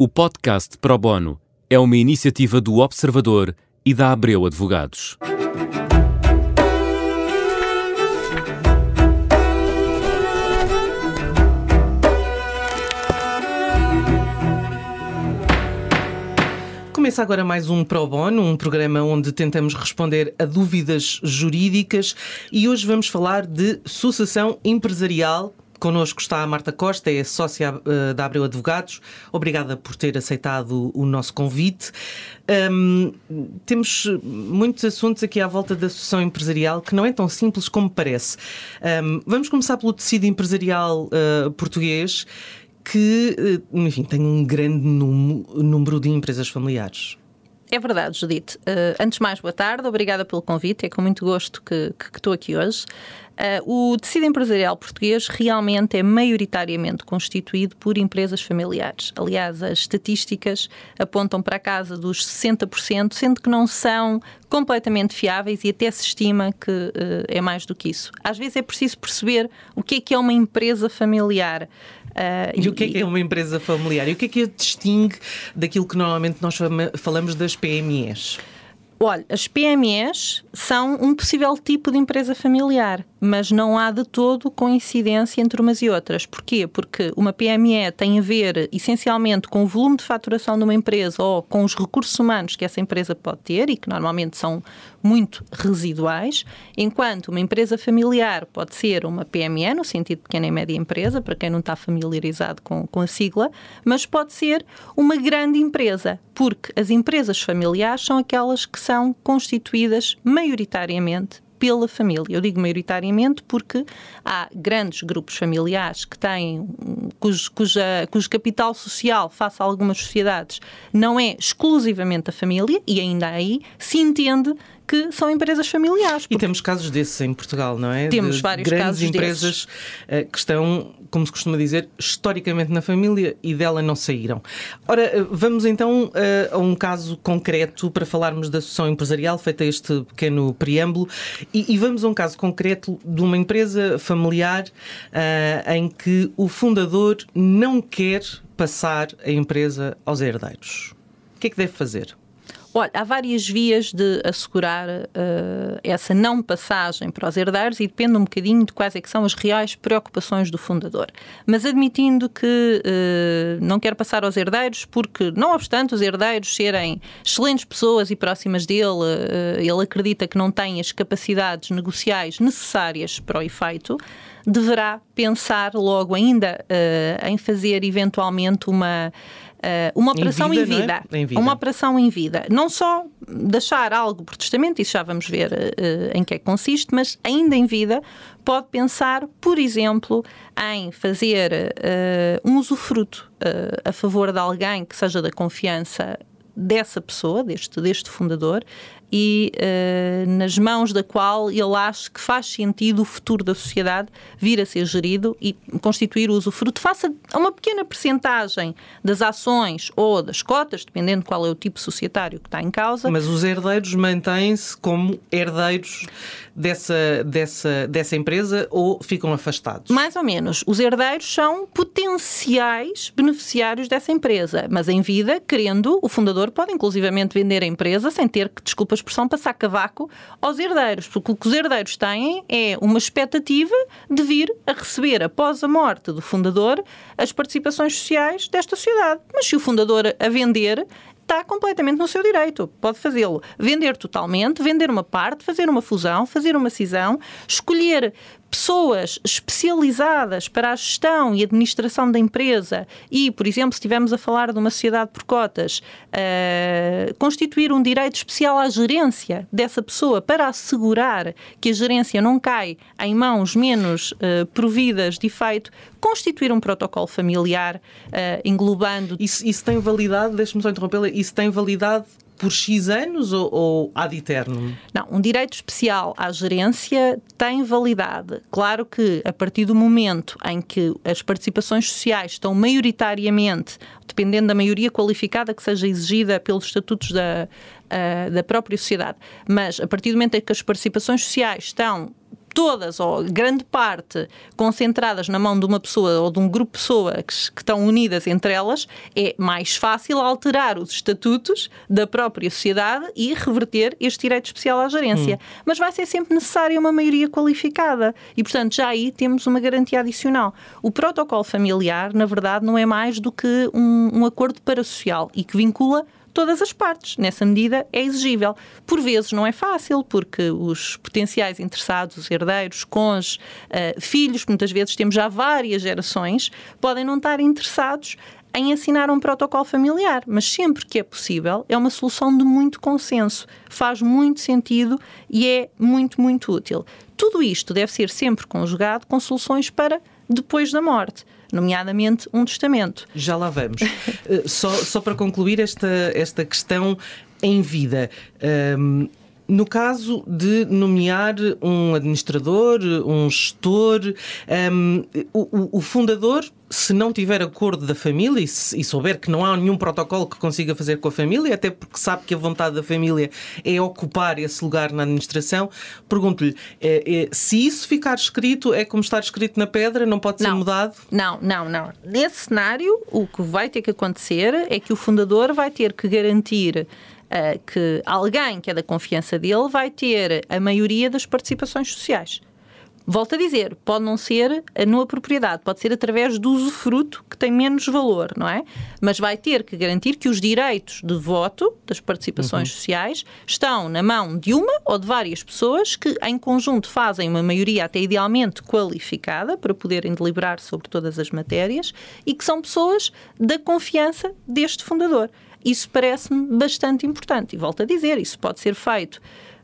O podcast Pro Bono é uma iniciativa do Observador e da Abreu Advogados. Começa agora mais um Pro Bono, um programa onde tentamos responder a dúvidas jurídicas e hoje vamos falar de sucessão empresarial Connosco está a Marta Costa, é sócia uh, da Abreu Advogados. Obrigada por ter aceitado o nosso convite. Um, temos muitos assuntos aqui à volta da sucessão empresarial que não é tão simples como parece. Um, vamos começar pelo tecido empresarial uh, português que, uh, enfim, tem um grande número de empresas familiares. É verdade, Judite. Uh, antes de mais, boa tarde, obrigada pelo convite, é com muito gosto que, que estou aqui hoje. Uh, o tecido empresarial português realmente é maioritariamente constituído por empresas familiares. Aliás, as estatísticas apontam para a casa dos 60%, sendo que não são completamente fiáveis e até se estima que uh, é mais do que isso. Às vezes é preciso perceber o que é que é uma empresa familiar. Uh, e, e, o que é que é uma empresa familiar? E o que é que a distingue daquilo que normalmente nós falamos das PMEs? Olha, as PMEs são um possível tipo de empresa familiar, mas não há de todo coincidência entre umas e outras. Porquê? Porque uma PME tem a ver essencialmente com o volume de faturação de uma empresa ou com os recursos humanos que essa empresa pode ter e que normalmente são muito residuais, enquanto uma empresa familiar pode ser uma PME, no sentido de pequena e média empresa, para quem não está familiarizado com, com a sigla, mas pode ser uma grande empresa, porque as empresas familiares são aquelas que são constituídas maioritariamente pela família. Eu digo maioritariamente porque há grandes grupos familiares que têm, cujo, cuja, cujo capital social, face a algumas sociedades, não é exclusivamente a família, e ainda aí se entende que são empresas familiares. E temos casos desses em Portugal, não é? Temos De vários grandes casos empresas desses. Eh, que estão, como se costuma dizer, historicamente na família e dela não saíram. Ora, eh, vamos então eh, a um caso concreto para falarmos da sucessão empresarial, feita este pequeno preâmbulo, e, e vamos a um caso concreto de uma empresa familiar uh, em que o fundador não quer passar a empresa aos herdeiros. O que é que deve fazer? Olha, há várias vias de assegurar uh, essa não passagem para os herdeiros e depende um bocadinho de quais é são as reais preocupações do fundador. Mas admitindo que uh, não quer passar aos herdeiros, porque, não obstante os herdeiros serem excelentes pessoas e próximas dele, uh, ele acredita que não têm as capacidades negociais necessárias para o efeito, deverá pensar logo ainda em fazer eventualmente uma uma operação em vida, em, vida, é? em vida, Uma operação em vida. Não só deixar algo por testamento, isso já vamos ver uh, em que é que consiste, mas ainda em vida pode pensar, por exemplo, em fazer uh, um usufruto a favor de alguém que seja da confiança dessa pessoa, deste, deste fundador, e uh, nas mãos da qual ele acha que faz sentido o futuro da sociedade vir a ser gerido e constituir o usufruto faça a uma pequena percentagem das ações ou das cotas, dependendo qual é o tipo societário que está em causa. Mas os herdeiros mantêm-se como herdeiros dessa, dessa, dessa empresa ou ficam afastados? Mais ou menos. Os herdeiros são potenciais beneficiários dessa empresa, mas em vida, querendo, o fundador pode inclusivamente vender a empresa sem ter que, desculpa a expressão, passar cavaco aos herdeiros, porque o que os herdeiros têm é uma expectativa de vir a receber, após a morte do fundador, as participações sociais desta sociedade. Mas se o fundador a vender, está completamente no seu direito. Pode fazê-lo. Vender totalmente, vender uma parte, fazer uma fusão, fazer uma cisão, escolher pessoas especializadas para a gestão e administração da empresa e, por exemplo, se estivermos a falar de uma sociedade por cotas, uh, constituir um direito especial à gerência dessa pessoa para assegurar que a gerência não cai em mãos menos uh, providas de efeito, constituir um protocolo familiar uh, englobando. Isso, isso tem validade, deixe-me só interrompê-la, isso tem validade por X anos ou, ou ad eternum? Não, um direito especial à gerência tem validade. Claro que a partir do momento em que as participações sociais estão maioritariamente, dependendo da maioria qualificada que seja exigida pelos estatutos da, uh, da própria sociedade, mas a partir do momento em que as participações sociais estão todas ou grande parte concentradas na mão de uma pessoa ou de um grupo de pessoas que, estão unidas entre elas, é mais fácil alterar os estatutos da própria sociedade e reverter este direito especial à gerência. Hum. Mas vai ser sempre necessária uma maioria qualificada e, portanto, já aí temos uma garantia adicional. O protocolo familiar, na verdade, não é mais do que um, um acordo parasocial e que vincula todas as partes. Nessa medida, é exigível. Por vezes não é fácil, porque os potenciais interessados, os herdeiros, cônjuges, uh, filhos, muitas vezes temos já várias gerações, podem não estar interessados em assinar um protocolo familiar, mas sempre que é possível, é uma solução de muito consenso, faz muito sentido e é muito, muito útil. Tudo isto deve ser sempre conjugado com soluções para depois da morte nomeadamente um testamento. Já lá vamos. Eh, só, só para concluir esta, esta questão em vida. Um, no caso de nomear um administrador, um gestor, um, o, o, fundador, se não tiver acordo da família e, se, e, souber que não há nenhum protocolo que consiga fazer com a família, até porque sabe que a vontade da família é ocupar esse lugar na administração, pergunto-lhe é, é, se isso ficar escrito, é como estar escrito na pedra, não pode ser não, mudado? Não, não, não. Nesse cenário, o que vai ter que acontecer é que o fundador vai ter que garantir uh, que alguém que é da confiança dele vai ter a maioria das participações sociais. Volto a dizer, pode não ser numa propriedade, pode ser através do usufruto que tem menos valor, não é? Mas vai ter que garantir que os direitos de voto das participações uhum. sociais estão na mão de uma ou de várias pessoas que, em conjunto, fazem uma maioria até idealmente qualificada para poderem deliberar sobre todas as matérias e que são pessoas da confiança deste fundador. Isso parece-me bastante importante. E volto a dizer, isso pode ser feito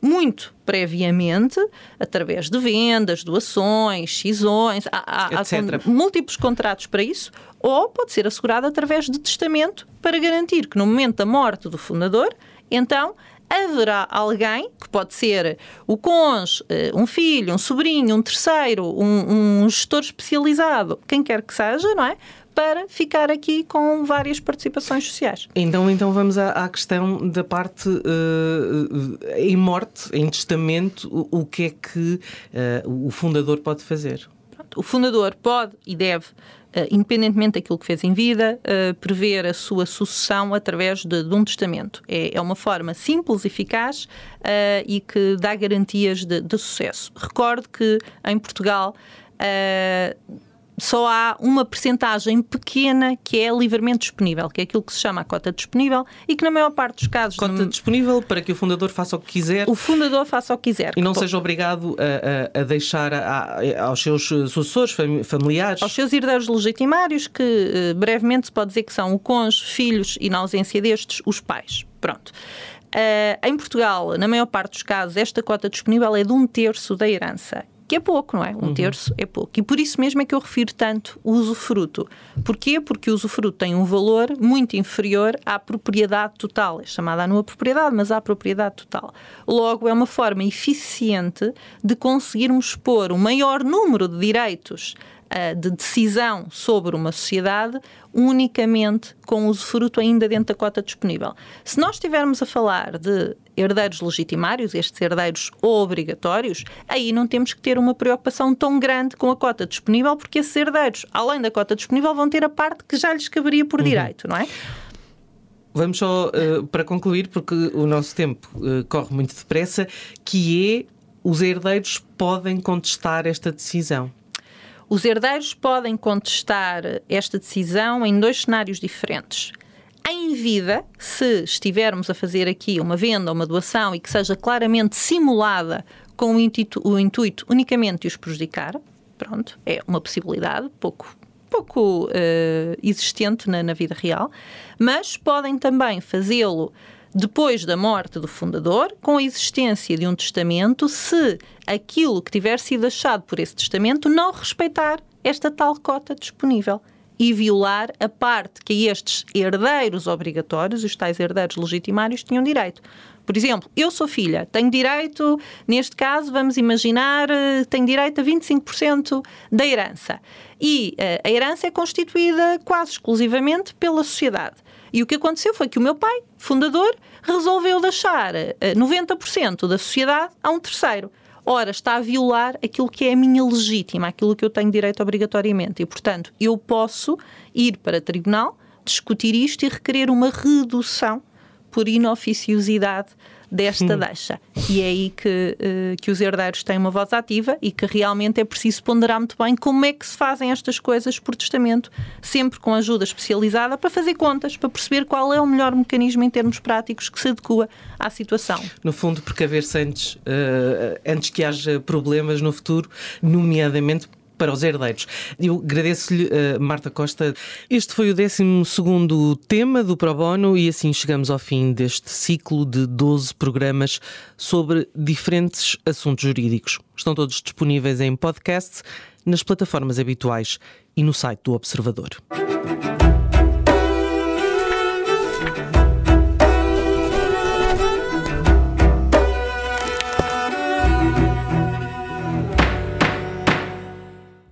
muito previamente, através de vendas, doações, cisões, há, há, há múltiplos contratos para isso, ou pode ser assegurado através de testamento para garantir que no momento da morte do fundador, então haverá alguém, que pode ser o cônjuge, eh, um filho, um sobrinho, um terceiro, um, um gestor especializado, quem quer que seja, não é? Para ficar aqui com várias participações sociais. Então, então vamos à, à questão da parte uh, em morte, em testamento, o, o que é que uh, o fundador pode fazer? O fundador pode e deve Uh, independentemente daquilo que fez em vida, uh, prever a sua sucessão através de, de um testamento. É, é, uma forma simples, eficaz uh, e que dá garantias de, de sucesso. Recordo que em Portugal só há uma percentagem pequena que é livremente disponível, que é aquilo que se chama a cota disponível e que na maior parte dos casos... Cota no... disponível para que o fundador faça o que quiser. O fundador faça o que quiser. E não seja obrigado a, a, a deixar a, aos seus sucessores familiares. Aos seus herdeiros legitimários, que eh, brevemente se pode dizer que são o cônjuge, filhos e, na ausência destes, os pais. Pronto. Uh, em Portugal, na maior parte dos casos, esta cota disponível é de um terço da herança que é pouco, não é? Um uhum. terço é pouco. E por isso mesmo é que eu refiro tanto o usufruto. Porquê? Porque o usufruto tem um valor muito inferior à propriedade total. É chamada a nua propriedade, mas à propriedade total. Logo, é uma forma eficiente de conseguirmos pôr o maior número de direitos de decisão sobre uma sociedade unicamente com o usufruto ainda dentro da cota disponível. Se nós estivermos a falar de herdeiros legitimários, estes herdeiros obrigatórios, aí não temos que ter uma preocupação tão grande com a cota disponível, porque esses herdeiros, além da cota disponível, vão ter a parte que já lhes caberia por uhum. direito, não é? Vamos só uh, para concluir, porque o nosso tempo uh, corre muito depressa, que é os herdeiros podem contestar esta decisão. Os herdeiros podem contestar esta decisão em dois cenários diferentes. Em vida, se estivermos a fazer aqui uma venda uma doação e que seja claramente simulada com o intuito, o intuito unicamente de os prejudicar, pronto, é uma possibilidade, pouco pouco uh, existente na, na, vida real, mas podem também fazê-lo depois da morte do fundador, com a existência de um testamento, se aquilo que tiver sido achado por esse testamento não respeitar esta tal cota disponível e violar a parte que estes herdeiros obrigatórios, os tais herdeiros legitimários, tinham direito. Por exemplo, eu sou filha, tenho direito, neste caso, vamos imaginar, eh, tenho direito a 25% da herança. E uh, a herança é constituída quase exclusivamente pela sociedade. E o que aconteceu foi que o meu pai, fundador, resolveu deixar 90% eh, da sociedade a um terceiro. ora, está a violar aquilo que é a minha legítima, aquilo que eu tenho direito obrigatoriamente. E, portanto, eu posso ir para tribunal, discutir isto e requerer uma redução por inoficiosidade desta hum. deixa. E é aí que, uh, que os herdeiros têm uma voz ativa e que realmente é preciso ponderar muito bem como é que se fazem estas coisas por testamento, sempre com ajuda especializada para fazer contas, para perceber qual é o melhor mecanismo em termos práticos que se adequa à situação. No fundo, precaver-se antes, uh, antes que haja problemas no futuro, nomeadamente para os herdeiros. Eu agradeço-lhe, uh, Marta Costa. Este foi o 12 tema do Pro Bono e assim chegamos ao fim deste ciclo de 12 programas sobre diferentes assuntos jurídicos. Estão todos disponíveis em podcast, nas plataformas habituais e no site do Observador.